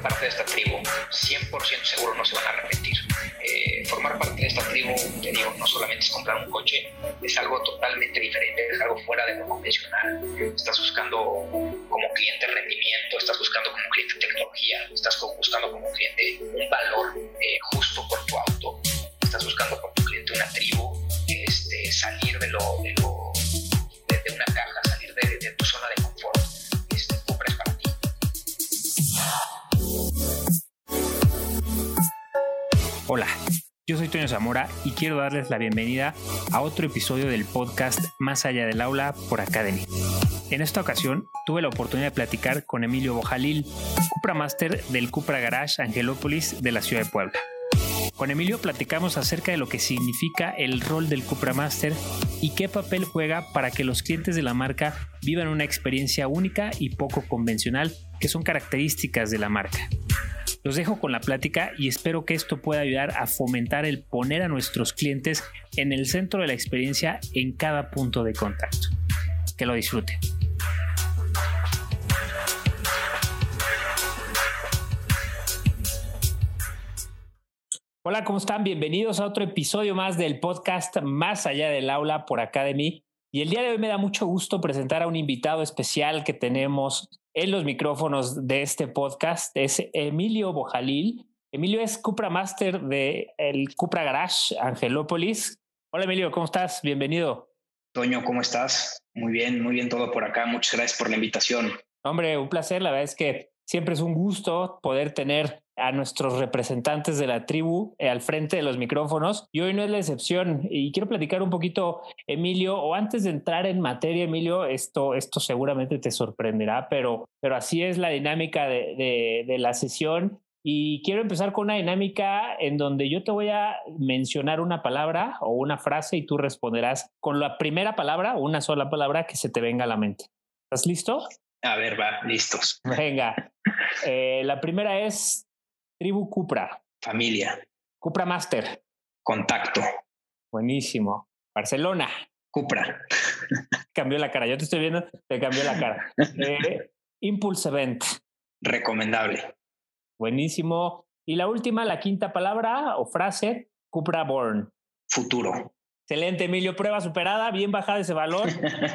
parte de esta tribu, 100% seguro no se van a arrepentir. Eh, formar parte de esta tribu, te digo, no solamente es comprar un coche, es algo totalmente diferente, es algo fuera de lo convencional. Estás buscando como cliente rendimiento, estás buscando como cliente tecnología, estás buscando como cliente un valor eh, justo por tu auto, estás buscando como cliente una tribu, este, salir de lo, de, lo, de, soy Toño Zamora y quiero darles la bienvenida a otro episodio del podcast Más allá del aula por Academy. En esta ocasión tuve la oportunidad de platicar con Emilio Bojalil, Cupra Master del Cupra Garage Angelópolis de la ciudad de Puebla. Con Emilio platicamos acerca de lo que significa el rol del Cupra Master y qué papel juega para que los clientes de la marca vivan una experiencia única y poco convencional que son características de la marca. Los dejo con la plática y espero que esto pueda ayudar a fomentar el poner a nuestros clientes en el centro de la experiencia en cada punto de contacto. Que lo disfruten. Hola, ¿cómo están? Bienvenidos a otro episodio más del podcast Más allá del aula por Academy. Y el día de hoy me da mucho gusto presentar a un invitado especial que tenemos en los micrófonos de este podcast. Es Emilio Bojalil. Emilio es Cupra Master de el Cupra Garage Angelópolis. Hola Emilio, ¿cómo estás? Bienvenido. Toño, ¿cómo estás? Muy bien, muy bien todo por acá. Muchas gracias por la invitación. Hombre, un placer. La verdad es que siempre es un gusto poder tener a nuestros representantes de la tribu eh, al frente de los micrófonos y hoy no es la excepción y quiero platicar un poquito Emilio o antes de entrar en materia Emilio esto esto seguramente te sorprenderá pero pero así es la dinámica de, la sesión y quiero empezar con una dinámica en donde yo te voy a mencionar una palabra o una frase y tú responderás con la primera palabra una sola palabra que se te venga a la mente. ¿Estás listo? A ver, va, listos. Venga. Eh, la primera es Tribu Cupra. Familia. Cupra Master. Contacto. Buenísimo. Barcelona. Cupra. cambió la cara. Yo te estoy viendo, te cambió la cara. Eh, Impulse Event. Recomendable. Buenísimo. Y la última, la quinta palabra o frase, Cupra Born. Futuro. Excelente, Emilio. Prueba superada, bien bajada ese valor.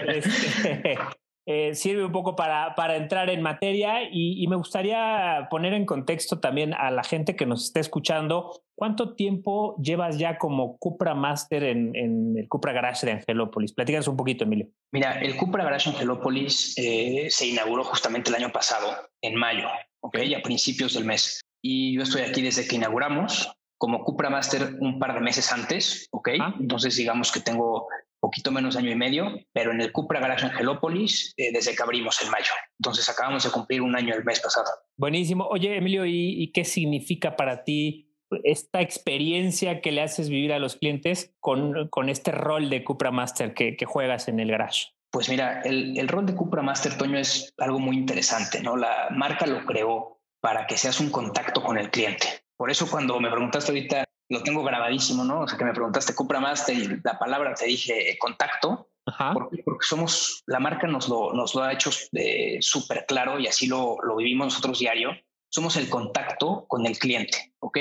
este, eh, sirve un poco para, para entrar en materia y, y, me gustaría poner en contexto también a la gente que nos esté escuchando. ¿Cuánto tiempo llevas ya como Cupra Master en, en el Cupra Garage de Angelópolis? Platícanos un poquito, Emilio. Mira, el Cupra Garage Angelópolis eh, se inauguró justamente el año pasado, en mayo, ¿ok? A principios del mes. Y yo estoy aquí desde que inauguramos como Cupra Master un par de meses antes, ¿ok? Ah. Entonces digamos que tengo poquito menos de año y medio, pero en el Cupra Garage Angelópolis eh, desde que abrimos en mayo. Entonces acabamos de cumplir un año el mes pasado. Buenísimo. Oye, Emilio, ¿y, ¿y, qué significa para ti esta experiencia que le haces vivir a los clientes con, con este rol de Cupra Master que, que juegas en el garage? Pues mira, el, el rol de Cupra Master, Toño, es algo muy interesante, ¿no? La marca lo creó para que seas un contacto con el cliente. Por eso cuando me preguntaste ahorita lo tengo grabadísimo, ¿no? O sea, que me preguntaste Cupra Master y la palabra te dije eh, contacto, porque, porque, somos, la marca nos lo, nos lo ha hecho eh, súper claro y así lo, lo vivimos nosotros diario. Somos el contacto con el cliente, ¿ok?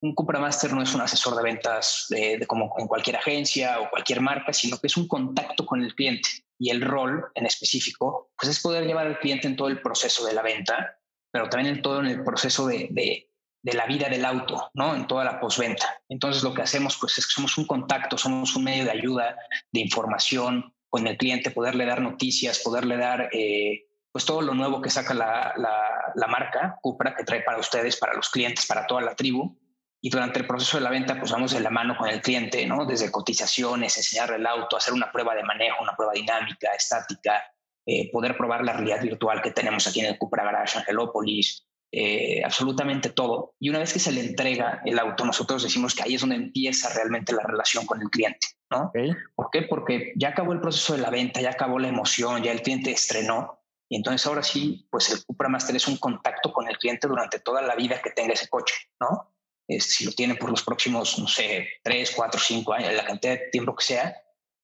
Un Cupra Master no es un asesor de ventas de, de como en cualquier agencia o cualquier marca, sino que es un contacto con el cliente. Y el rol en específico, pues es poder llevar al cliente en todo el proceso de la venta, pero también en todo en el proceso de, de de la vida del auto, ¿no? En toda la postventa. Entonces lo que hacemos pues es que somos un contacto, somos un medio de ayuda, de información con el cliente, poderle dar noticias, poderle dar eh, pues todo lo nuevo que saca la, la, marca Cupra que trae para ustedes, para los clientes, para toda la tribu. Y durante el proceso de la venta, pues vamos de la mano con el cliente, ¿no? Desde cotizaciones, enseñarle el auto, hacer una prueba de manejo, una prueba dinámica, estática, eh, poder probar la realidad virtual que tenemos aquí en el Cupra Garage Angelópolis, eh, absolutamente todo. Y una vez que se le entrega el auto, nosotros decimos que ahí es donde empieza realmente la relación con el cliente. ¿no? Okay. ¿Por qué? Porque ya acabó el proceso de la venta, ya acabó la emoción, ya el cliente estrenó. Y entonces ahora sí, pues el Cupra Master es un contacto con el cliente durante toda la vida que tenga ese coche, ¿no? Es, si lo tiene por los próximos, no sé, tres, cuatro, cinco años, la cantidad de tiempo que sea,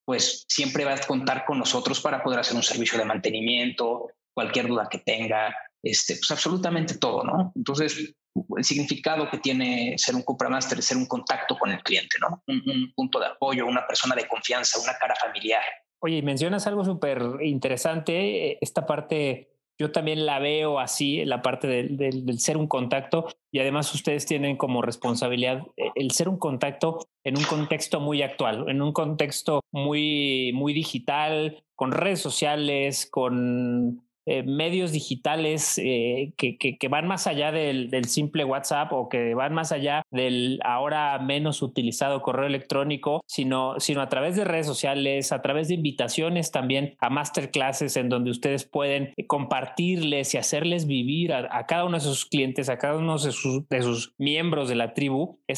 pues siempre va a contar con nosotros para poder hacer un servicio de mantenimiento, cualquier duda que tenga, este, pues absolutamente todo, ¿no? Entonces, el significado que tiene ser un Cupra Master es ser un contacto con el cliente, ¿no? Un, punto de apoyo, una persona de confianza, una cara familiar. Oye, mencionas algo súper interesante, esta parte yo también la veo así, la parte del, del, ser un contacto, y además ustedes tienen como responsabilidad eh, el ser un contacto en un contexto muy actual, en un contexto muy, muy digital, con redes sociales, con eh, medios digitales eh, que, van más allá del, simple WhatsApp o que van más allá del ahora menos utilizado correo electrónico, sino, sino a través de redes sociales, a través de invitaciones también a masterclasses en donde ustedes pueden compartirles y hacerles vivir a, cada uno de sus clientes, a cada uno de sus, miembros de la tribu, e,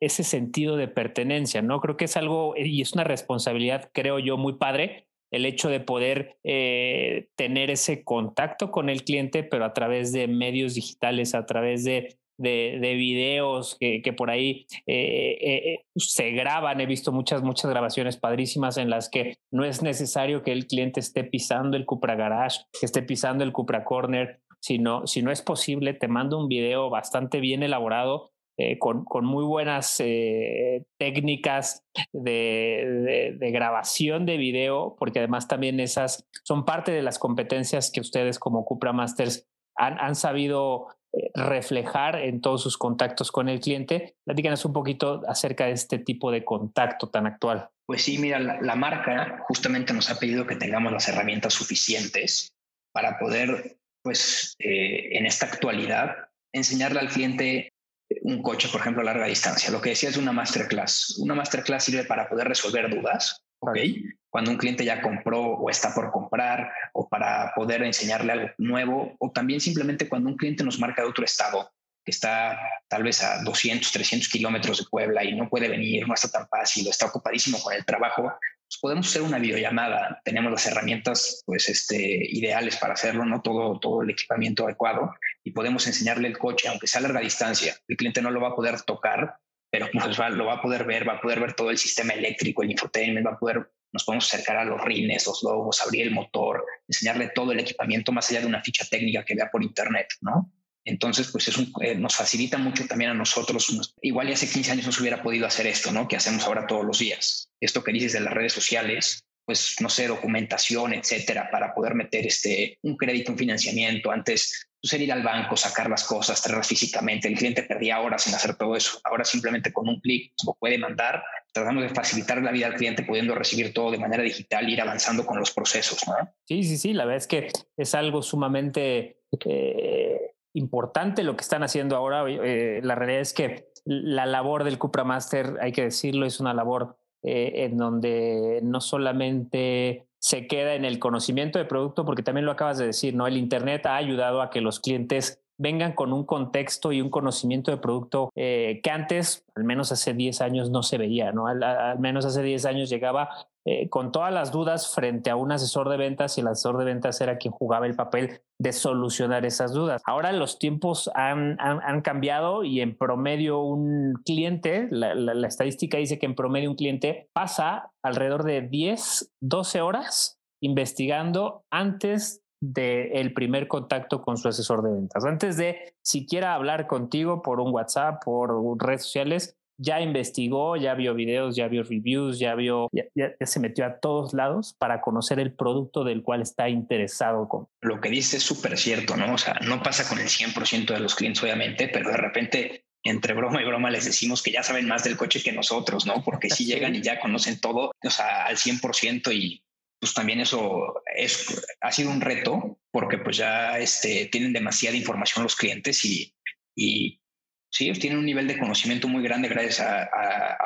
ese sentido de pertenencia, ¿no? Creo que es algo y es una responsabilidad, creo yo, muy padre el hecho de poder eh, tener ese contacto con el cliente, pero a través de medios digitales, a través de, de, videos que, por ahí eh, eh, se graban. He visto muchas, muchas grabaciones padrísimas en las que no es necesario que el cliente esté pisando el Cupra Garage, que esté pisando el Cupra Corner, sino si no es posible, te mando un video bastante bien elaborado eh, con, muy buenas eh, técnicas de, grabación de video, porque además también esas son parte de las competencias que ustedes como Cupra Masters han, sabido eh, reflejar en todos sus contactos con el cliente. Platícanos un poquito acerca de este tipo de contacto tan actual. Pues sí, mira, la, la marca justamente nos ha pedido que tengamos las herramientas suficientes para poder, pues, en esta actualidad, enseñarle al cliente un coche, por ejemplo, a larga distancia. Lo que decía es una masterclass. Una masterclass sirve para poder resolver dudas, ¿ok? Cuando un cliente ya compró o está por comprar o para poder enseñarle algo nuevo o también simplemente cuando un cliente nos marca de otro estado que está tal vez a 200, 300 kilómetros de Puebla y no puede venir, no está tan fácil, está ocupadísimo con el trabajo, pues podemos hacer una videollamada. Tenemos las herramientas pues, este, ideales para hacerlo, no todo, todo el equipamiento adecuado y podemos enseñarle el coche, aunque sea a larga distancia. El cliente no lo va a poder tocar, pero pues, lo va a poder ver, va a poder ver todo el sistema eléctrico, el infotainment, va a poder, nos podemos acercar a los rines, los logos, abrir el motor, enseñarle todo el equipamiento más allá de una ficha técnica que vea por internet, ¿no? Entonces, pues es eh, nos facilita mucho también a nosotros. igual ya hace 15 años no se hubiera podido hacer esto, ¿no? Que hacemos ahora todos los días. Esto que dices de las redes sociales, pues no sé, documentación, etcétera, para poder meter este, un crédito, un financiamiento. Antes, pues ir al banco, sacar las cosas, traerlas físicamente. El cliente perdía horas en hacer todo eso. Ahora simplemente con un clic lo puede mandar. Tratamos de facilitar la vida al cliente pudiendo recibir todo de manera digital e ir avanzando con los procesos, ¿no? Sí, sí, sí. La verdad es que es algo sumamente eh, importante lo que están haciendo ahora. Eh, la realidad es que la labor del Cupra Master, hay que decirlo, es una labor eh, en donde no solamente se queda en el conocimiento de producto, porque también lo acabas de decir, ¿no? El Internet ha ayudado a que los clientes vengan con un contexto y un conocimiento de producto eh, que antes, al menos hace 10 años, no se veía, ¿no? Al, menos hace 10 años llegaba eh, con todas las dudas frente a un asesor de ventas y el asesor de ventas era quien jugaba el papel de solucionar esas dudas. Ahora los tiempos han, han, cambiado y en promedio un cliente, la, la estadística dice que en promedio un cliente pasa alrededor de 10, 12 horas investigando antes del primer contacto con su asesor de ventas. Antes de siquiera hablar contigo por un WhatsApp, por redes sociales, ya investigó, ya vio videos, ya vio reviews, ya vio, ya, se metió a todos lados para conocer el producto del cual está interesado con. Lo que dice es súper cierto, ¿no? O sea, no pasa con el 100% de los clientes, obviamente, pero de repente entre broma y broma les decimos que ya saben más del coche que nosotros, ¿no? Porque si llegan y ya conocen todo, o sea, al 100% y pues también eso es, ha sido un reto porque pues ya este, tienen demasiada información los clientes y, y sí, tienen un nivel de conocimiento muy grande gracias a,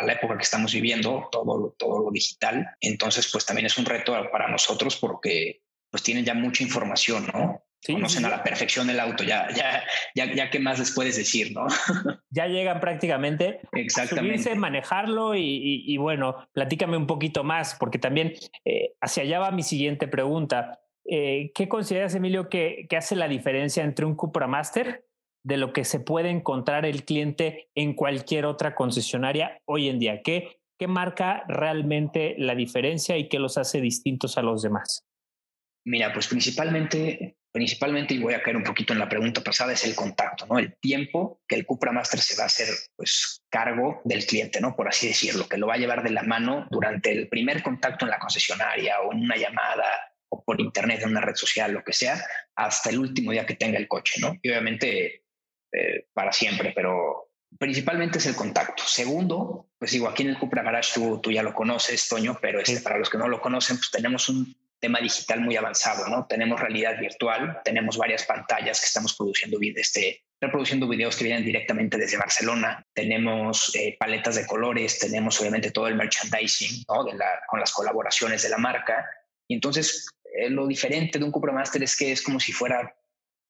la época que estamos viviendo, todo, todo lo digital. Entonces, pues también es un reto para nosotros porque pues tienen ya mucha información, ¿no? conocen a la perfección el auto, ya, ya, ya, ya qué más les puedes decir, ¿no? ya llegan prácticamente Exactamente. a subirse, manejarlo y, bueno, platícame un poquito más, porque también eh, hacia allá va mi siguiente pregunta. Eh, ¿Qué consideras, Emilio, que, que, hace la diferencia entre un Cupra Master de lo que se puede encontrar el cliente en cualquier otra concesionaria hoy en día? ¿Qué, qué marca realmente la diferencia y qué los hace distintos a los demás? Mira, pues principalmente principalmente, y voy a caer un poquito en la pregunta pasada, es el contacto, ¿no? El tiempo que el Cupra Master se va a hacer, pues, cargo del cliente, ¿no? Por así decirlo, que lo va a llevar de la mano durante el primer contacto en la concesionaria o en una llamada o por internet en una red social, lo que sea, hasta el último día que tenga el coche, ¿no? Y obviamente eh, para siempre, pero principalmente es el contacto. Segundo, pues digo, aquí en el Cupra Garage tú, tú ya lo conoces, Toño, pero este, para los que no lo conocen, pues tenemos un tema digital muy avanzado, ¿no? Tenemos realidad virtual, tenemos varias pantallas que estamos produciendo, este, reproduciendo videos que vienen directamente desde Barcelona, tenemos eh, paletas de colores, tenemos obviamente todo el merchandising, ¿no? De la, con las colaboraciones de la marca. Y entonces, eh, lo diferente de un Cupra Master es que es como si fuera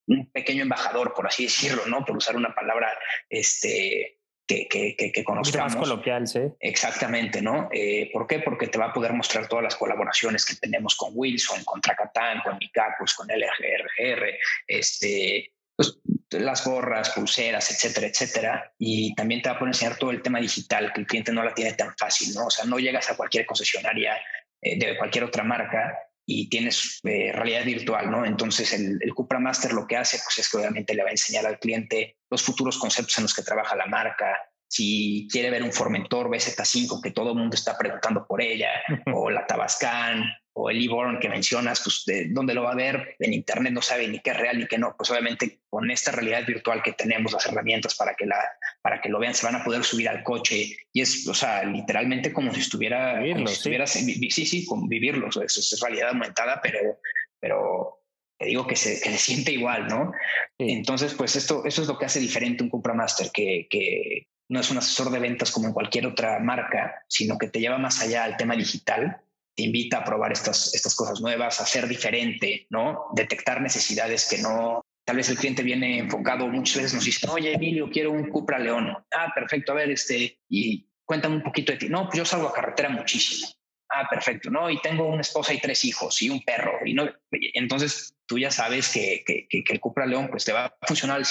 un pequeño embajador, por así decirlo, ¿no? Por usar una palabra, este, que, que, que, conozcamos. Más coloquial, sí. Exactamente, ¿no? Eh, ¿Por qué? Porque te va a poder mostrar todas las colaboraciones que tenemos con Wilson, con Tracatán, con Micacus, con LRGR, este, pues, las gorras, pulseras, etcétera, etcétera. Y también te va a poder enseñar todo el tema digital, que el cliente no la tiene tan fácil, ¿no? O sea, no llegas a cualquier concesionaria eh, de cualquier otra marca y tienes eh, realidad virtual, ¿no? Entonces el, el, Cupra Master lo que hace pues es que obviamente le va a enseñar al cliente los futuros conceptos en los que trabaja la marca. Si quiere ver un Formentor BZ5 que todo el mundo está preguntando por ella, o la Tabascan, o el e que mencionas, pues de dónde lo va a ver, en internet no sabe ni qué es real ni qué no, pues obviamente con esta realidad virtual que tenemos, las herramientas para que, la, para que lo vean, se van a poder subir al coche. Y es, o sea, literalmente como si estuviera, vivirlo, si estuviera sí. sí, sí, vivirlo, eso es realidad aumentada, pero, pero te digo que se, que se siente igual, ¿no? Entonces, pues esto, eso es lo que hace diferente un Cupra Master, que, que no es un asesor de ventas como en cualquier otra marca, sino que te lleva más allá al tema digital te invita a probar estas, estas cosas nuevas, a ser diferente, ¿no? Detectar necesidades que no, tal vez el cliente viene enfocado, muchas veces nos dice, oye, Emilio, quiero un Cupra León. Ah, perfecto, a ver, este, y cuéntame un poquito de ti. No, pues yo salgo a carretera muchísimo. Ah, perfecto, ¿no? Y tengo una esposa y tres hijos y un perro. Y no, entonces tú ya sabes que, que, que, el Cupra León pues te va a funcionar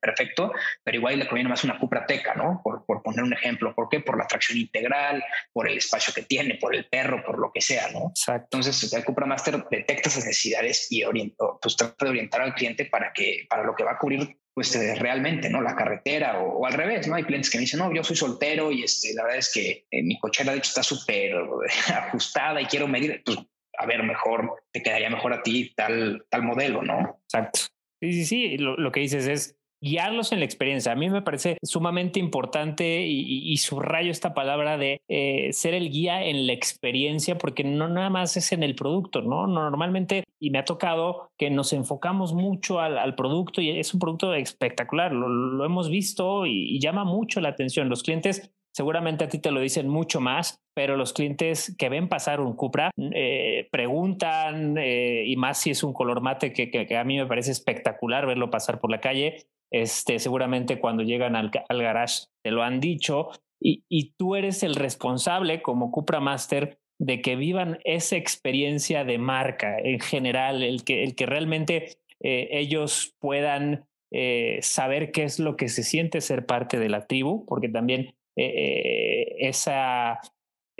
perfecto, pero igual le conviene más una Cupra Teca, ¿no? Por, por, poner un ejemplo. ¿Por qué? Por la tracción integral, por el espacio que tiene, por el perro, por lo que sea, ¿no? Exacto. Entonces el Cupra Master detecta esas necesidades y orienta, pues trata de orientar al cliente para que para lo que va a cubrir pues eh, realmente, ¿no? La carretera o, al revés, ¿no? Hay clientes que me dicen, no, yo soy soltero y este, la verdad es que eh, mi cochera de hecho está súper ajustada y quiero medir, pues a ver, mejor te quedaría mejor a ti tal, tal modelo, ¿no? Exacto. Sí, sí, sí, lo, lo que dices es, guiarlos en la experiencia. A mí me parece sumamente importante y, subrayo esta palabra de eh, ser el guía en la experiencia, porque no nada más es en el producto, ¿no? Normalmente, y me ha tocado que nos enfocamos mucho al, producto y es un producto espectacular, lo, hemos visto y, llama mucho la atención. Los clientes seguramente a ti te lo dicen mucho más, pero los clientes que ven pasar un Cupra eh, preguntan, eh, y más si es un color mate que, que, a mí me parece espectacular verlo pasar por la calle, este, seguramente cuando llegan al, garage te lo han dicho y, y, tú eres el responsable como Cupra Master de que vivan esa experiencia de marca en general, el que, el que realmente eh, ellos puedan eh, saber qué es lo que se siente ser parte de la tribu, porque también eh, esa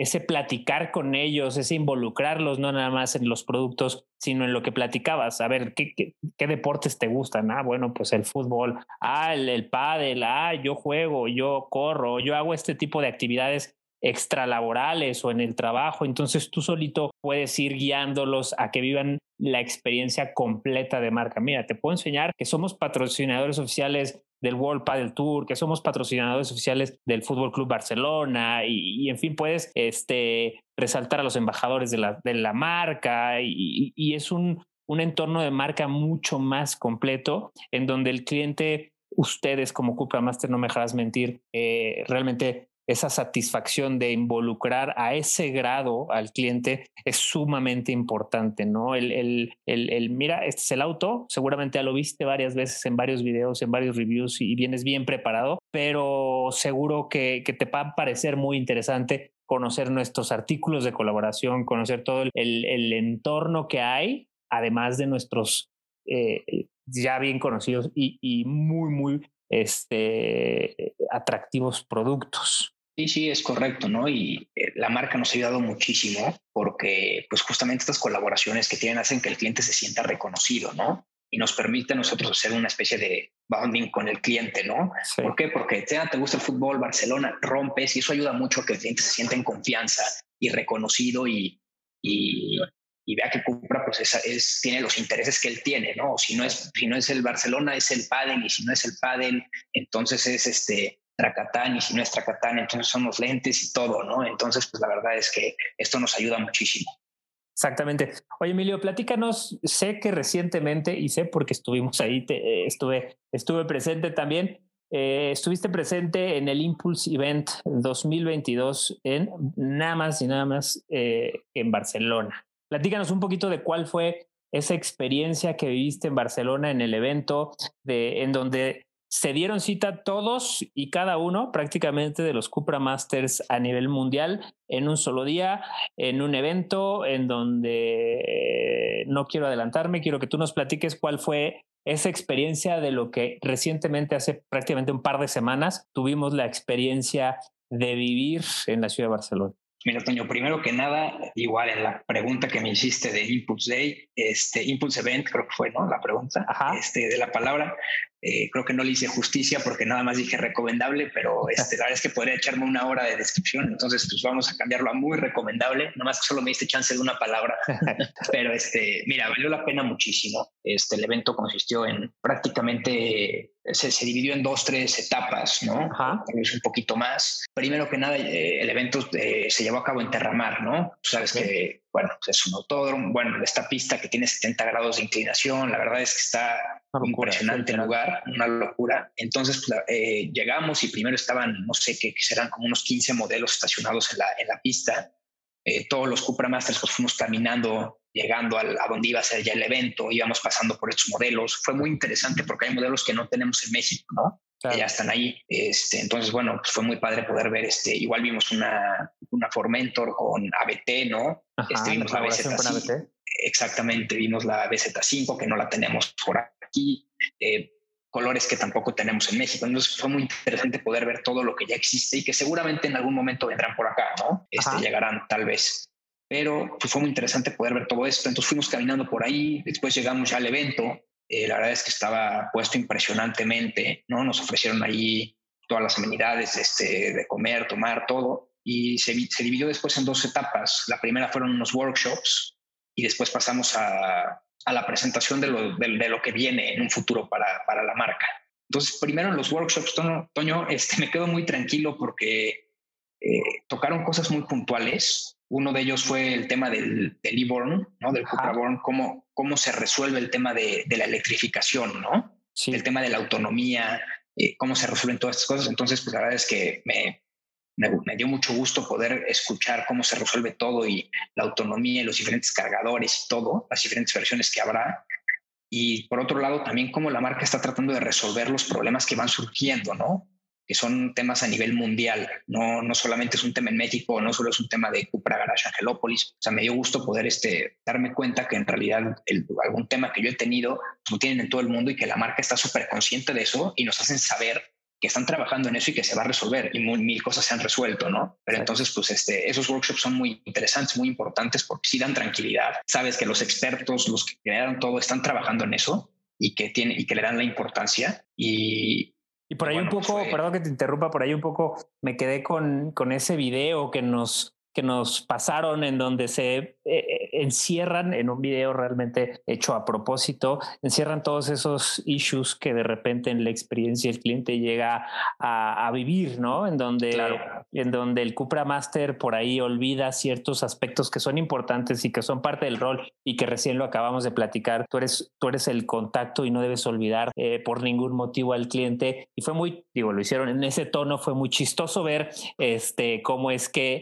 ese platicar con ellos, ese involucrarlos, no nada más en los productos, sino en lo que platicabas. A ver, ¿qué, qué, deportes te gustan? Ah, bueno, pues el fútbol, ah, el, el pádel, ah, yo juego, yo corro, yo hago este tipo de actividades extralaborales o en el trabajo. Entonces tú solito puedes ir guiándolos a que vivan la experiencia completa de marca. Mira, te puedo enseñar que somos patrocinadores oficiales del World Padel Tour, que somos patrocinadores oficiales del Fútbol Club Barcelona y, en fin, puedes este, resaltar a los embajadores de la, de la marca y, y es un, un entorno de marca mucho más completo en donde el cliente, ustedes como Cupra Master, no me dejarás mentir, eh, realmente esa satisfacción de involucrar a ese grado al cliente es sumamente importante, ¿no? El, el, el, mira, este es el auto, seguramente ya lo viste varias veces en varios videos, en varios reviews y vienes bien preparado, pero seguro que, que te va a parecer muy interesante conocer nuestros artículos de colaboración, conocer todo el, el entorno que hay, además de nuestros eh, ya bien conocidos y, y muy, muy este, atractivos productos. Sí, sí, es correcto, ¿no? Y eh, la marca nos ha ayudado muchísimo porque, pues, justamente estas colaboraciones que tienen hacen que el cliente se sienta reconocido, ¿no? y nos permite a nosotros hacer una especie de bonding con el cliente, ¿no? ¿Por qué? Porque te, te gusta el fútbol, Barcelona, rompes y eso ayuda mucho a que el cliente se sienta en confianza y reconocido y, y, y vea que Cupra pues es, tiene los intereses que él tiene, ¿no? Si no es, si no es el Barcelona, es el pádel, y si no es el pádel, entonces es este Tracatán, y si no es Tracatán, entonces son los lentes y todo, ¿no? Entonces, pues la verdad es que esto nos ayuda muchísimo. Exactamente. Oye, Emilio, platícanos, sé que recientemente, y sé porque estuvimos ahí, te, estuve, estuve presente también, eh, estuviste presente en el Impulse Event 2022 en nada más y nada más eh, en Barcelona. Platícanos un poquito de cuál fue esa experiencia que viviste en Barcelona en el evento, de, en donde se dieron cita todos y cada uno prácticamente de los Cupra Masters a nivel mundial en un solo día, en un evento en donde no quiero adelantarme, quiero que tú nos platiques cuál fue esa experiencia de lo que recientemente, hace prácticamente un par de semanas, tuvimos la experiencia de vivir en la ciudad de Barcelona. Mira, Toño, primero que nada, igual en la pregunta que me hiciste de Impulse Day, este Impulse Event, creo que fue, ¿no? La pregunta Este, de la palabra. Eh, creo que no le hice justicia porque nada más dije recomendable, pero este, la verdad es que podría echarme una hora de descripción. Entonces, pues vamos a cambiarlo a muy recomendable. Nada más que solo me diste chance de una palabra. pero este, mira, valió la pena muchísimo. Este, el evento consistió en prácticamente se, se, dividió en dos, tres etapas, ¿no? Tal vez un poquito más. Primero que nada, eh, el evento eh, se llevó a cabo en Terramar, ¿no? Tú sabes que, bueno, pues es un autódromo, bueno, esta pista que tiene 70 grados de inclinación, la verdad es que está impresionante el lugar, una locura. Entonces, pues, eh, llegamos y primero estaban, no sé qué, serán como unos 15 modelos estacionados en la, en la pista. todos los Cupra Masters pues fuimos caminando llegando a, donde iba a ser ya el evento, íbamos pasando por estos modelos. Fue muy interesante porque hay modelos que no tenemos en México, ¿no? Que ya están ahí. Este, entonces, bueno, pues fue muy padre poder ver, este, igual vimos una, una Formentor con ABT, ¿no? este, vimos la BZ5. Exactamente, vimos la BZ5 que no la tenemos por aquí. Eh, colores que tampoco tenemos en México. Entonces fue muy interesante poder ver todo lo que ya existe y que seguramente en algún momento vendrán por acá, ¿no? Este, llegarán tal vez pero pues, fue muy interesante poder ver todo esto. Entonces fuimos caminando por ahí, después llegamos ya al evento, eh, la verdad es que estaba puesto impresionantemente, ¿no? Nos ofrecieron ahí todas las amenidades este, de comer, tomar, todo, y se, se dividió después en dos etapas. La primera fueron unos workshops y después pasamos a, a la presentación de lo, de, lo, que viene en un futuro para, para la marca. Entonces, primero en los workshops, Toño este, me quedo muy tranquilo porque eh, tocaron cosas muy puntuales uno de ellos fue el tema del, del e-born, ¿no? Del Cupra-born, cómo, cómo se resuelve el tema de, de la electrificación, ¿no? Sí. El tema de la autonomía, eh, cómo se resuelven todas estas cosas. Entonces, pues la verdad es que me, me, dio mucho gusto poder escuchar cómo se resuelve todo y la autonomía y los diferentes cargadores y todo, las diferentes versiones que habrá. Y por otro lado, también cómo la marca está tratando de resolver los problemas que van surgiendo, ¿no? Que son temas a nivel mundial, no, no solamente es un tema en México, no solo es un tema de Cupra Garage Angelópolis, o sea, me dio gusto poder este, darme cuenta que en realidad el, algún tema que yo he tenido pues, lo tienen en todo el mundo y que la marca está súper consciente de eso y nos hacen saber que están trabajando en eso y que se va a resolver y mil cosas se han resuelto, ¿no? Pero entonces, pues este, esos workshops son muy interesantes, muy importantes porque sí dan tranquilidad. Sabes que los expertos, los que crearon todo, están trabajando en eso y que, tiene, y que le dan la importancia y, y por ahí un poco, perdón que te interrumpa, por ahí un poco me quedé con, con ese video que nos, que nos pasaron en donde se eh, eh, encierran en un video realmente hecho a propósito, encierran todos esos issues que de repente en la experiencia el cliente llega a, vivir, ¿no? En donde, en donde el Cupra Master por ahí olvida ciertos aspectos que son importantes y que son parte del rol y que recién lo acabamos de platicar. Tú eres, tú eres el contacto y no debes olvidar eh, por ningún motivo al cliente. Y fue muy, digo, lo hicieron en ese tono, fue muy chistoso ver este, cómo es que,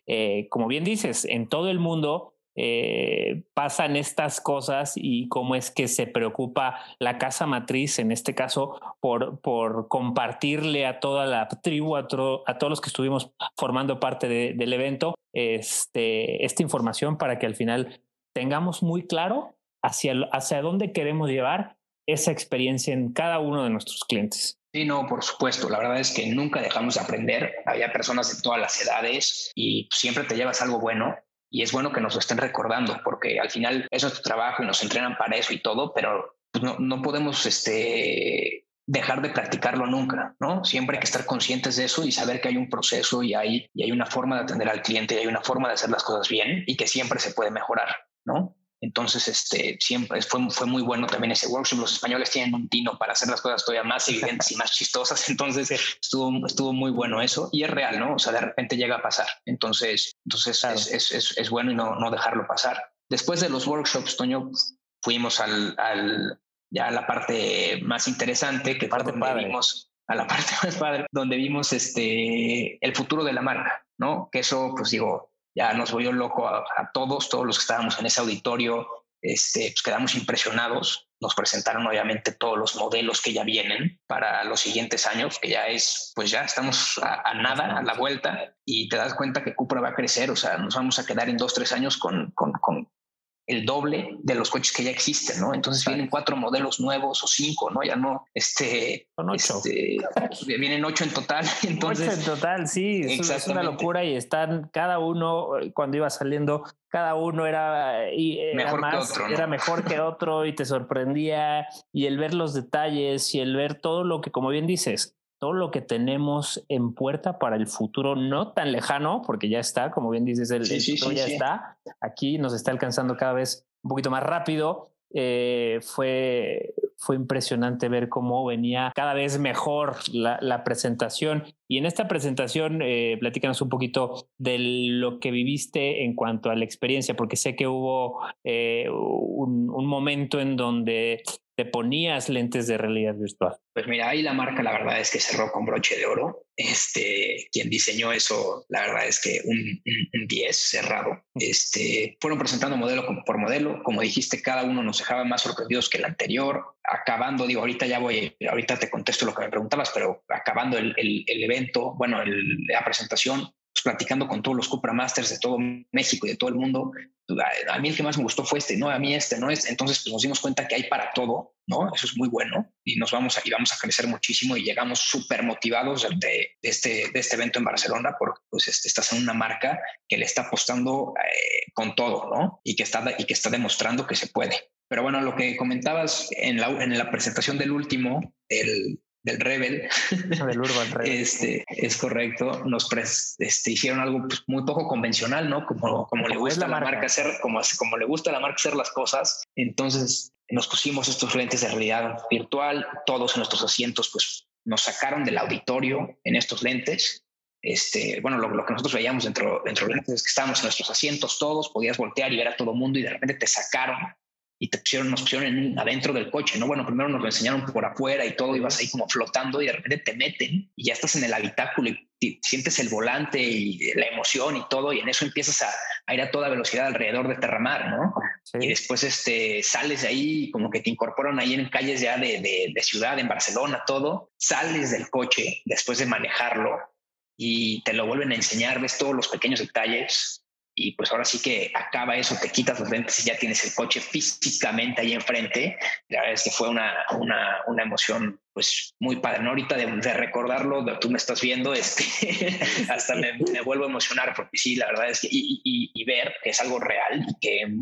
como bien dices, en todo el mundo eh, pasan estas cosas y cómo es que se preocupa la casa matriz, en este caso, por, por compartirle a toda la tribu, a, todos los que estuvimos formando parte del evento, este, esta información para que al final tengamos muy claro hacia, hacia dónde queremos llevar esa experiencia en cada uno de nuestros clientes. Sí, no, por supuesto. La verdad es que nunca dejamos de aprender. Había personas de todas las edades y siempre te llevas algo bueno. Y es bueno que nos lo estén recordando porque al final es nuestro trabajo y nos entrenan para eso y todo, pero pues no, no podemos este, dejar de practicarlo nunca, ¿no? Siempre hay que estar conscientes de eso y saber que hay un proceso y hay, y hay una forma de atender al cliente y hay una forma de hacer las cosas bien y que siempre se puede mejorar, ¿no? Entonces, este, siempre fue, fue muy bueno también ese workshop. Los españoles tienen un tino para hacer las cosas todavía más evidentes y más chistosas. Entonces, estuvo, estuvo muy bueno eso y es real, ¿no? O sea, de repente llega a pasar. Entonces, entonces es, es, es, bueno y no, no dejarlo pasar. Después de los workshops, Toño, fuimos al, al ya a la parte más interesante, que parte donde vimos a la parte más padre, donde vimos este el futuro de la marca, ¿no? Que eso, pues digo, ya nos volvió loco a, todos, todos los que estábamos en ese auditorio, este, pues quedamos impresionados. Nos presentaron obviamente todos los modelos que ya vienen para los siguientes años, que ya es, pues ya estamos a, nada, a la vuelta, y te das cuenta que Cupra va a crecer, o sea, nos vamos a quedar en dos, tres años con, con, con el doble de los coches que ya existen, ¿no? Entonces vienen cuatro modelos nuevos o cinco, ¿no? Ya no, este... Son ocho. Este, vienen ocho en total. Entonces, ocho en total, sí. Es una locura y están cada uno, cuando iba saliendo, cada uno era, y, mejor que otro, era mejor que otro y te sorprendía y el ver los detalles y el ver todo lo que, como bien dices, todo lo que tenemos en puerta para el futuro no tan lejano, porque ya está, como bien dices, el, futuro ya está. Aquí nos está alcanzando cada vez un poquito más rápido. Eh, fue, fue impresionante ver cómo venía cada vez mejor la, presentación. Y en esta presentación, eh, platícanos un poquito de lo que viviste en cuanto a la experiencia, porque sé que hubo eh, un, un, momento en donde te ponías lentes de realidad virtual? Pues mira, ahí la marca la verdad es que cerró con broche de oro. Este, quien diseñó eso, la verdad es que un, 10 cerrado. Este, fueron presentando modelo por modelo. Como dijiste, cada uno nos dejaba más sorprendidos que el anterior. Acabando, digo, ahorita ya voy, ahorita te contesto lo que me preguntabas, pero acabando el, el evento, bueno, la presentación, pues, platicando con todos los Cupra Masters de todo México y de todo el mundo, a, mí el que más me gustó fue este, no, a mí este, no es. Entonces pues, nos dimos cuenta que hay para todo, ¿no? Eso es muy bueno y nos vamos a, y vamos a crecer muchísimo y llegamos súper motivados de, este, de este evento en Barcelona porque pues este, estás en una marca que le está apostando eh, con todo, ¿no? Y que, está, y que está demostrando que se puede. Pero bueno, lo que comentabas en la, en la presentación del último, el, del Rebel. Del Urban Rebel. Este, es correcto. Nos este, hicieron algo pues, muy poco convencional, ¿no? Como, como le gusta la marca. hacer, como, como le gusta a la marca hacer las cosas. Entonces nos pusimos estos lentes de realidad virtual, todos en nuestros asientos, pues nos sacaron del auditorio en estos lentes. Este, bueno, lo, lo que nosotros veíamos dentro, dentro de los lentes es que estábamos en nuestros asientos todos, podías voltear y ver a todo mundo y de repente te sacaron y te pusieron, nos pusieron adentro del coche, ¿no? Bueno, primero nos lo enseñaron por afuera y todo, y vas ahí como flotando y de repente te meten y ya estás en el habitáculo y sientes el volante y la emoción y todo, y en eso empiezas a, ir a toda velocidad alrededor de Terramar, ¿no? Y después este, sales de ahí, como que te incorporan ahí en calles ya de, de, de ciudad, en Barcelona, todo, sales del coche después de manejarlo y te lo vuelven a enseñar, ves todos los pequeños detalles, y pues ahora sí que acaba eso, te quitas los lentes y ya tienes el coche físicamente ahí enfrente. La verdad es que fue una, una, una emoción pues muy padre. ¿no? Ahorita de, recordarlo, tú me estás viendo, este, hasta me, me, vuelvo a emocionar porque sí, la verdad es que y, y, y, ver que es algo real y que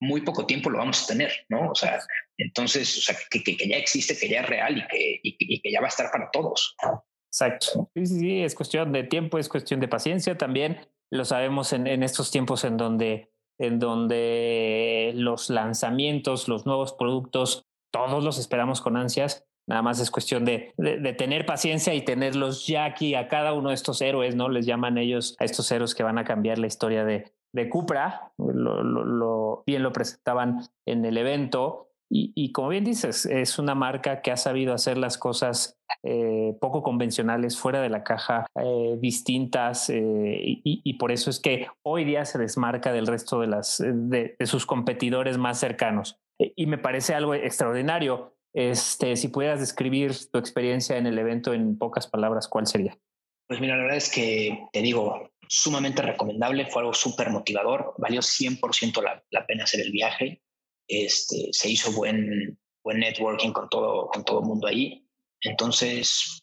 muy poco tiempo lo vamos a tener, ¿no? O sea, entonces, o sea, que, que, que ya existe, que ya es real y que, y, que ya va a estar para todos. Exacto. Sí, sí, sí, es cuestión de tiempo, es cuestión de paciencia también lo sabemos en, estos tiempos en donde, en donde los lanzamientos, los nuevos productos, todos los esperamos con ansias. Nada más es cuestión de, de, tener paciencia y tenerlos ya aquí a cada uno de estos héroes, ¿no? Les llaman ellos a estos héroes que van a cambiar la historia de, de Cupra. Lo, lo, bien lo presentaban en el evento. Y, como bien dices, es una marca que ha sabido hacer las cosas eh, poco convencionales, fuera de la caja, eh, distintas, eh, y, por eso es que hoy día se desmarca del resto de, las, de, sus competidores más cercanos. y me parece algo extraordinario. Este, si pudieras describir tu experiencia en el evento en pocas palabras, ¿cuál sería? Pues mira, la verdad es que te digo, sumamente recomendable, fue algo súper motivador, valió 100% la, la pena hacer el viaje este, se hizo buen, buen networking con todo, con todo mundo ahí. Entonces,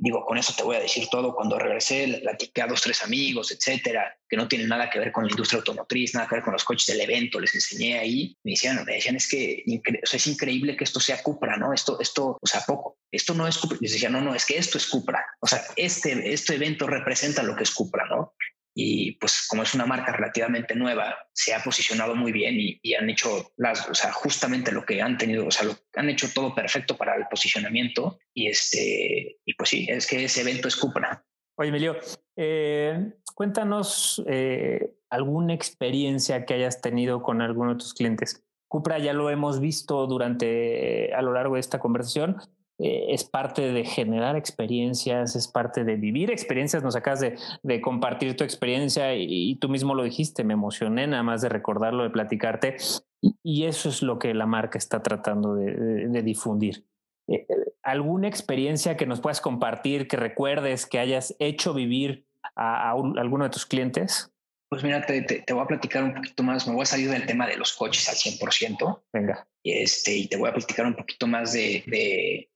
digo, con eso te voy a decir todo. Cuando regresé, le platiqué a dos, tres amigos, etcétera, que no tienen nada que ver con la industria automotriz, nada que ver con los coches del evento. Les enseñé ahí. Me decían, me decían, es que es increíble que esto sea Cupra, ¿no? Esto, esto, o sea, poco. Esto no es Cupra. Les decía, no, no, es que esto es Cupra. O sea, este, este evento representa lo que es Cupra, ¿no? Y pues como es una marca relativamente nueva, se ha posicionado muy bien y, han hecho las, o sea, justamente lo que han tenido, o sea, lo, han hecho todo perfecto para el posicionamiento y este, y pues sí, es que ese evento es Cupra. Oye, Emilio, eh, cuéntanos eh, alguna experiencia que hayas tenido con alguno de tus clientes. Cupra ya lo hemos visto durante, a lo largo de esta conversación, eh, es parte de generar experiencias, es parte de vivir experiencias. Nos acabas de, de compartir tu experiencia y, tú mismo lo dijiste, me emocioné nada más de recordarlo, de platicarte. Y, eso es lo que la marca está tratando de, difundir. Eh, eh, ¿Alguna experiencia que nos puedas compartir, que recuerdes, que hayas hecho vivir a, alguno de tus clientes? Pues mira, te, te, voy a platicar un poquito más, me voy a salir del tema de los coches al 100%. Venga. Este, y te voy a platicar un poquito más de, de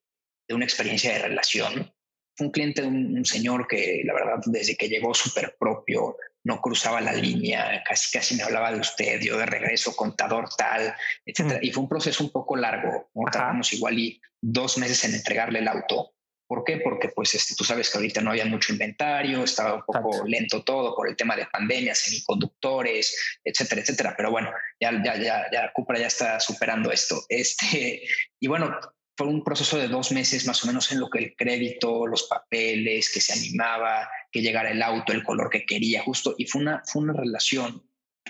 una experiencia de relación. Fue un cliente, un, un señor que la verdad desde que llegó súper propio, no cruzaba la línea, casi casi me hablaba de usted, yo de regreso, contador tal, etcétera. Y fue un proceso un poco largo, tardamos igual y dos meses en entregarle el auto. ¿Por qué? Porque pues este, tú sabes que ahorita no había mucho inventario, estaba un poco lento todo por el tema de pandemia, semiconductores, etcétera, etcétera. Pero bueno, ya, ya, ya, ya Cupra ya está superando esto. Este, y bueno, fue un proceso de dos meses más o menos en lo que el crédito, los papeles, que se animaba, que llegara el auto, el color que quería, justo. Y fue una, fue una relación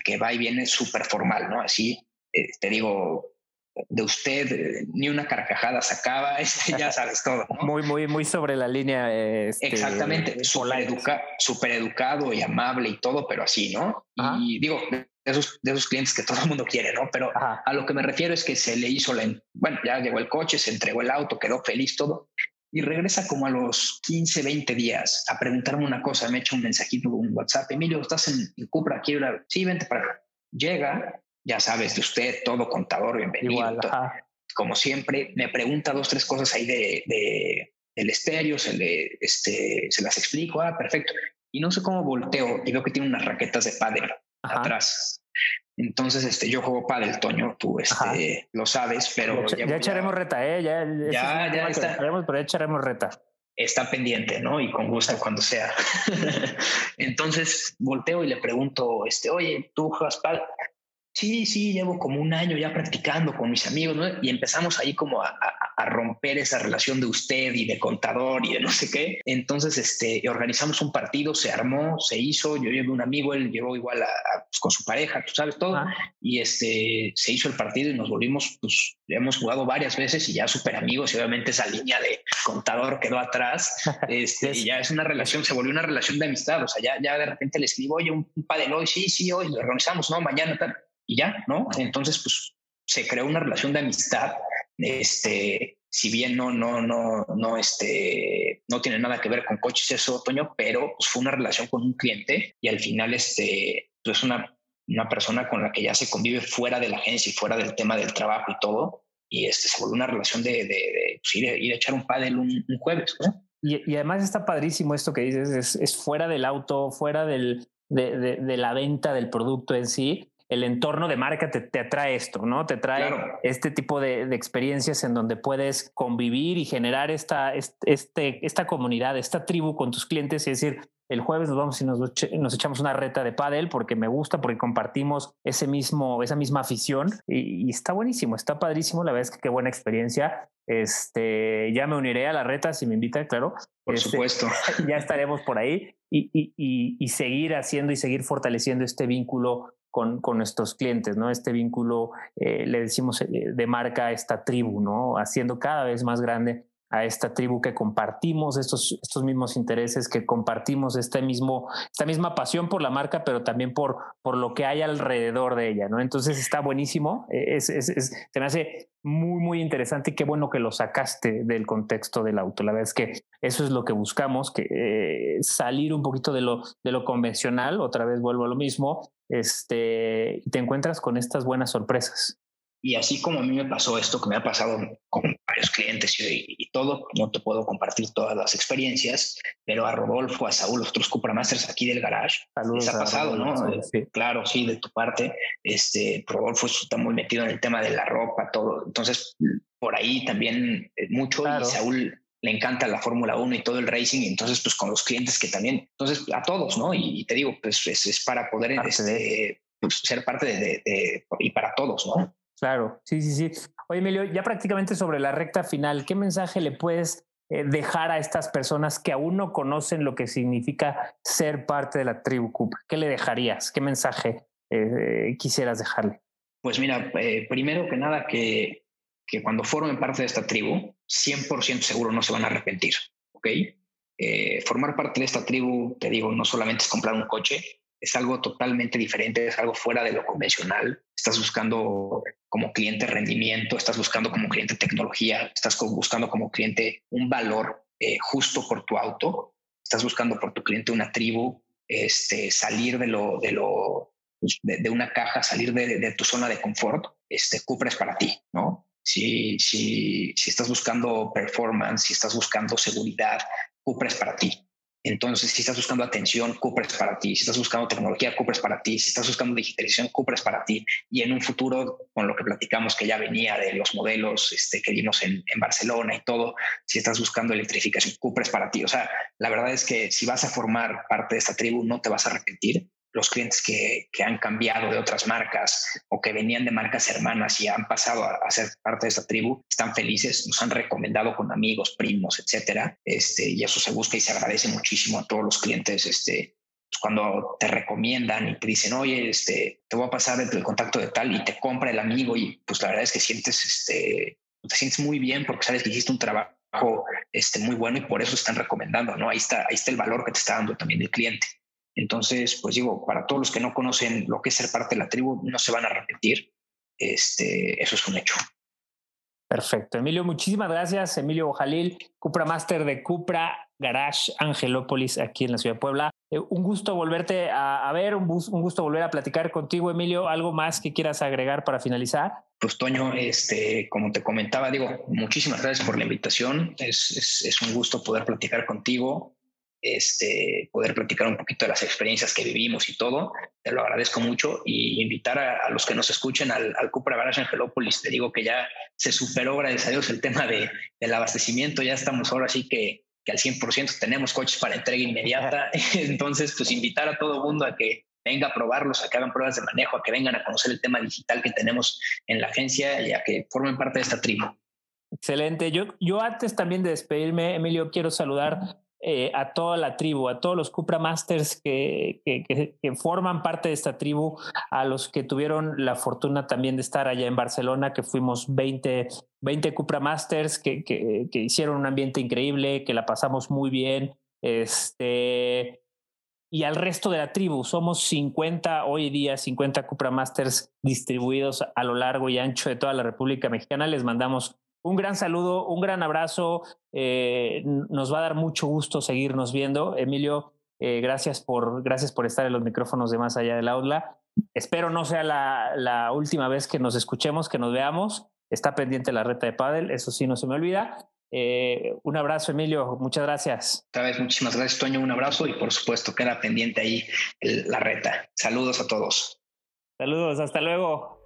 que va y viene súper formal, ¿no? Así, eh, te digo, de usted eh, ni una carcajada sacaba, este, ya sabes todo. Muy, muy, muy sobre la línea. Este, Exactamente, súper educa, educado y amable y todo, pero así, ¿no? Y digo, de esos, de esos clientes que todo el mundo quiere, ¿no? Pero a lo que me refiero es que se le hizo la, bueno, ya llegó el coche, se entregó el auto, quedó feliz todo y regresa como a los 15, 20 días a preguntarme una cosa, me echa un mensajito, un WhatsApp, Emilio, ¿estás en, en Cupra? Quiero ir Sí, vente para acá. Llega, ya sabes, de usted, todo contador, bienvenido. Igual, como siempre, me pregunta dos, tres cosas ahí de, de del estéreo, se, le, este, se las explico, ah, perfecto. Y no sé cómo volteo y veo que tiene unas raquetas de pádel atrás. Entonces, este, yo juego pádel, Toño, tú este, lo sabes, pero... Ya, echaremos reta, ¿eh? Ya, ya, ya está. Echaremos, pero echaremos reta. Está pendiente, ¿no? Y con gusto cuando sea. Entonces, volteo y le pregunto, este, oye, ¿tú juegas pádel? Sí, sí, llevo como un año ya practicando con mis amigos, ¿no? Y empezamos ahí como a, romper esa relación de usted y de contador y de no sé qué. Entonces, este, organizamos un partido, se armó, se hizo, yo llevé un amigo, él llegó igual a, pues, con su pareja, tú sabes todo, y este, se hizo el partido y nos volvimos, pues, hemos jugado varias veces y ya súper amigos y obviamente esa línea de contador quedó atrás, este, y ya es una relación, se volvió una relación de amistad, o sea, ya, ya de repente le escribo, oye, un, un padel hoy, sí, sí, hoy lo organizamos, no, mañana tal y ya, ¿no? Entonces, pues se creó una relación de amistad. Este, si bien no, no, no, no, este, no tiene nada que ver con coches eso, Toño, pero pues, fue una relación con un cliente y al final, este, pues una, una persona con la que ya se convive fuera de la agencia y fuera del tema del trabajo y todo. Y este, se volvió una relación de, de, pues, ir, a echar un pádel un, jueves, ¿no? Y, además está padrísimo esto que dices, es, fuera del auto, fuera del, de, de, de, la venta del producto en sí, el entorno de marca te, te atrae esto, ¿no? Te trae este tipo de, experiencias en donde puedes convivir y generar esta, este, esta comunidad, esta tribu con tus clientes y decir, el jueves nos vamos y nos, nos echamos una reta de pádel porque me gusta, porque compartimos ese mismo, esa misma afición y, está buenísimo, está padrísimo, la verdad es que qué buena experiencia. Este, ya me uniré a la reta si me invitan, claro. Por este, supuesto. Ya estaremos por ahí y, y, y, seguir haciendo y seguir fortaleciendo este vínculo con, con nuestros clientes, ¿no? Este vínculo, eh, le decimos, eh, de marca a esta tribu, ¿no? Haciendo cada vez más grande a esta tribu que compartimos estos, estos mismos intereses, que compartimos este mismo, esta misma pasión por la marca, pero también por, por lo que hay alrededor de ella, ¿no? Entonces está buenísimo, es, se me hace muy, muy interesante y qué bueno que lo sacaste del contexto del auto. La verdad es que eso es lo que buscamos, que eh, salir un poquito de lo, de lo convencional, otra vez vuelvo a lo mismo, este, te encuentras con estas buenas sorpresas. Y así como a mí me pasó esto, que me ha pasado con varios clientes y, todo, no te puedo compartir todas las experiencias, pero a Rodolfo, a Saúl, los otros Cupra Masters aquí del garage, les ha pasado, ¿no? Claro, sí, de tu parte. Este, Rodolfo está muy metido en el tema de la ropa, todo. Entonces, por ahí también eh, mucho y Saúl le encanta la Fórmula 1 y todo el racing, y entonces pues con los clientes que también, entonces a todos, ¿no? Y, te digo, pues es, para poder este, pues, ser parte de, y para todos, ¿no? Claro, sí, sí, sí. Oye, Emilio, ya prácticamente sobre la recta final, ¿qué mensaje le puedes eh, dejar a estas personas que aún no conocen lo que significa ser parte de la tribu Cooper? ¿Qué le dejarías? ¿Qué mensaje eh, quisieras dejarle? Pues mira, eh, primero que nada que, que cuando formen parte de esta tribu, 100% seguro no se van a arrepentir, ¿ok? formar parte de esta tribu, te digo, no solamente es comprar un coche, es algo totalmente diferente, es algo fuera de lo convencional. Estás buscando como cliente rendimiento, estás buscando como cliente tecnología, estás buscando como cliente un valor eh, justo por tu auto, estás buscando por tu cliente una tribu, este, salir de lo, de lo, pues, de, una caja, salir de, tu zona de confort, este, Cupra es para ti, ¿no? Si, si, si estás buscando performance, si estás buscando seguridad, Cupra es para ti. Entonces, si estás buscando atención, Cooper para ti. Si estás buscando tecnología, Cooper para ti. Si estás buscando digitalización, Cooper para ti. Y en un futuro, con lo que platicamos que ya venía de los modelos este, que vimos en, Barcelona y todo, si estás buscando electrificación, Cooper para ti. O sea, la verdad es que si vas a formar parte de esta tribu, no te vas a arrepentir los clientes que, que, han cambiado de otras marcas o que venían de marcas hermanas y han pasado a, ser parte de esta tribu están felices, nos han recomendado con amigos, primos, etcétera. Este, y eso se busca y se agradece muchísimo a todos los clientes. Este, cuando te recomiendan y te dicen, oye, este, te voy a pasar el, contacto de tal y te compra el amigo y pues la verdad es que sientes, este, te sientes muy bien porque sabes que hiciste un trabajo este, muy bueno y por eso están recomendando, ¿no? Ahí está, ahí está el valor que te está dando también el cliente. Entonces, pues digo, para todos los que no conocen lo que es ser parte de la tribu, no se van a repetir. Este, eso es un hecho. Perfecto. Emilio, muchísimas gracias. Emilio Jalil, Cupra Master de Cupra Garage Angelópolis, aquí en la ciudad de Puebla. Eh, un gusto volverte a, ver, un, un, gusto volver a platicar contigo, Emilio. ¿Algo más que quieras agregar para finalizar? Pues Toño, este, como te comentaba, digo, muchísimas gracias por la invitación. Es, es, es un gusto poder platicar contigo este, poder platicar un poquito de las experiencias que vivimos y todo. Te lo agradezco mucho y invitar a, los que nos escuchen al, al Cupra Garage Angelópolis. Te digo que ya se superó, gracias a Dios, el tema de, del abastecimiento. Ya estamos ahora sí que, que al 100% tenemos coches para entrega inmediata. Entonces, pues invitar a todo mundo a que venga a probarlos, a que hagan pruebas de manejo, a que vengan a conocer el tema digital que tenemos en la agencia y a que formen parte de esta tribu. Excelente. Yo, yo antes también de despedirme, Emilio, quiero saludar eh, a toda la tribu, a todos los Cupra Masters que, que, forman parte de esta tribu, a los que tuvieron la fortuna también de estar allá en Barcelona, que fuimos 20, 20 Cupra Masters que, hicieron un ambiente increíble, que la pasamos muy bien. Este, y al resto de la tribu. Somos 50 hoy día, 50 Cupra Masters distribuidos a lo largo y ancho de toda la República Mexicana. Les mandamos un gran saludo, un gran abrazo. Eh, nos va a dar mucho gusto seguirnos viendo. Emilio, eh, gracias, por, gracias por estar en los micrófonos de Más Allá del Aula. Espero no sea la, última vez que nos escuchemos, que nos veamos. Está pendiente la reta de pádel, eso sí, no se me olvida. Eh, un abrazo, Emilio. Muchas gracias. Otra vez, muchísimas gracias, Toño. Un abrazo y por supuesto queda pendiente ahí la reta. Saludos a todos. Saludos, hasta luego.